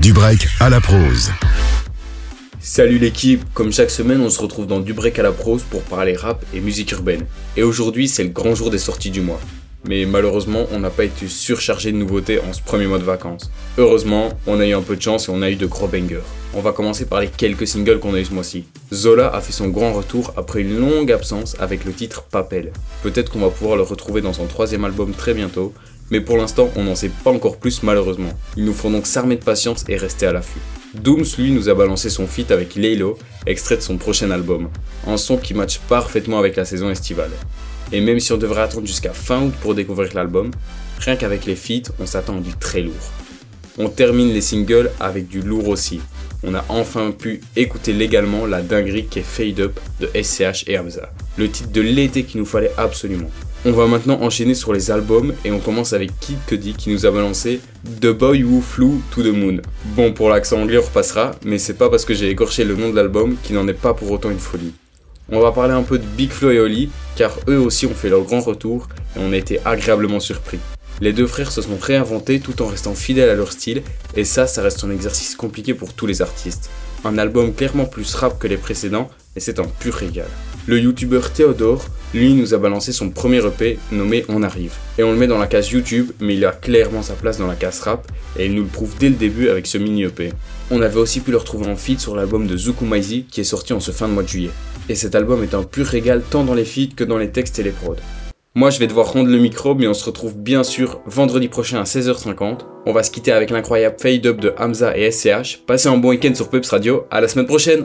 Du break à la prose. Salut l'équipe, comme chaque semaine on se retrouve dans Du break à la prose pour parler rap et musique urbaine. Et aujourd'hui c'est le grand jour des sorties du mois. Mais malheureusement on n'a pas été surchargé de nouveautés en ce premier mois de vacances. Heureusement on a eu un peu de chance et on a eu de gros bangers. On va commencer par les quelques singles qu'on a eu ce mois-ci. Zola a fait son grand retour après une longue absence avec le titre Papel. Peut-être qu'on va pouvoir le retrouver dans son troisième album très bientôt, mais pour l'instant on n'en sait pas encore plus malheureusement. Il nous faut donc s'armer de patience et rester à l'affût. Dooms lui nous a balancé son feat avec Laylo, extrait de son prochain album, un son qui matche parfaitement avec la saison estivale. Et même si on devrait attendre jusqu'à fin août pour découvrir l'album, rien qu'avec les feats, on s'attend à du très lourd. On termine les singles avec du lourd aussi. On a enfin pu écouter légalement la dinguerie qui est Fade Up de SCH et Hamza. Le titre de l'été qu'il nous fallait absolument. On va maintenant enchaîner sur les albums et on commence avec Kid Cudi qui nous a balancé The Boy Who Flew to the Moon. Bon, pour l'accent anglais on repassera, mais c'est pas parce que j'ai écorché le nom de l'album qu'il n'en est pas pour autant une folie. On va parler un peu de Big Flo et Oli, car eux aussi ont fait leur grand retour et on a été agréablement surpris. Les deux frères se sont réinventés tout en restant fidèles à leur style, et ça, ça reste un exercice compliqué pour tous les artistes. Un album clairement plus rap que les précédents, et c'est un pur régal. Le youtubeur Théodore, lui, nous a balancé son premier EP nommé On arrive. Et on le met dans la case YouTube, mais il a clairement sa place dans la case rap, et il nous le prouve dès le début avec ce mini EP. On avait aussi pu le retrouver en feat sur l'album de Zukumaizi qui est sorti en ce fin de mois de juillet. Et cet album est un pur régal tant dans les feats que dans les textes et les prods. Moi, je vais devoir rendre le micro, mais on se retrouve bien sûr vendredi prochain à 16h50. On va se quitter avec l'incroyable fade up de Hamza et SCH. Passez un bon week-end sur Peps Radio. À la semaine prochaine!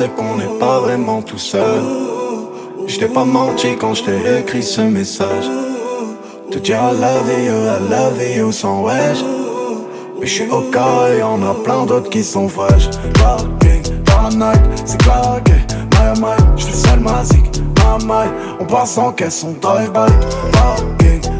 C'est qu'on n'est pas vraiment tout seul. Je pas menti quand je t'ai écrit ce message. Te dire I love you, I love you sans wesh. Mais je suis au cas y'en a plein d'autres qui sont fraîches. Parking la night, c'est claqué. My my, je seul ma zik. My my, on passe en caisse, on drive-by. Parking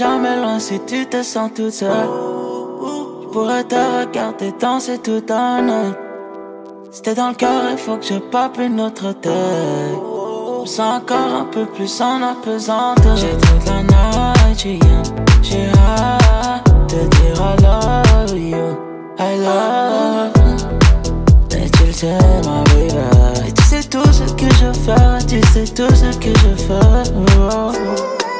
jamais loin si tu te sens toute seule. Je pourrais te regarder danser nuit. Si t'es dans le cœur, il faut que je pape une autre tête. Je me sens encore un peu plus en apesanteur. J'ai toute la night. J'ai hâte de dire I love you. I love. Mais tu le sais, ma baby. Et tu sais tout ce que je fais, tu sais tout ce que je fais.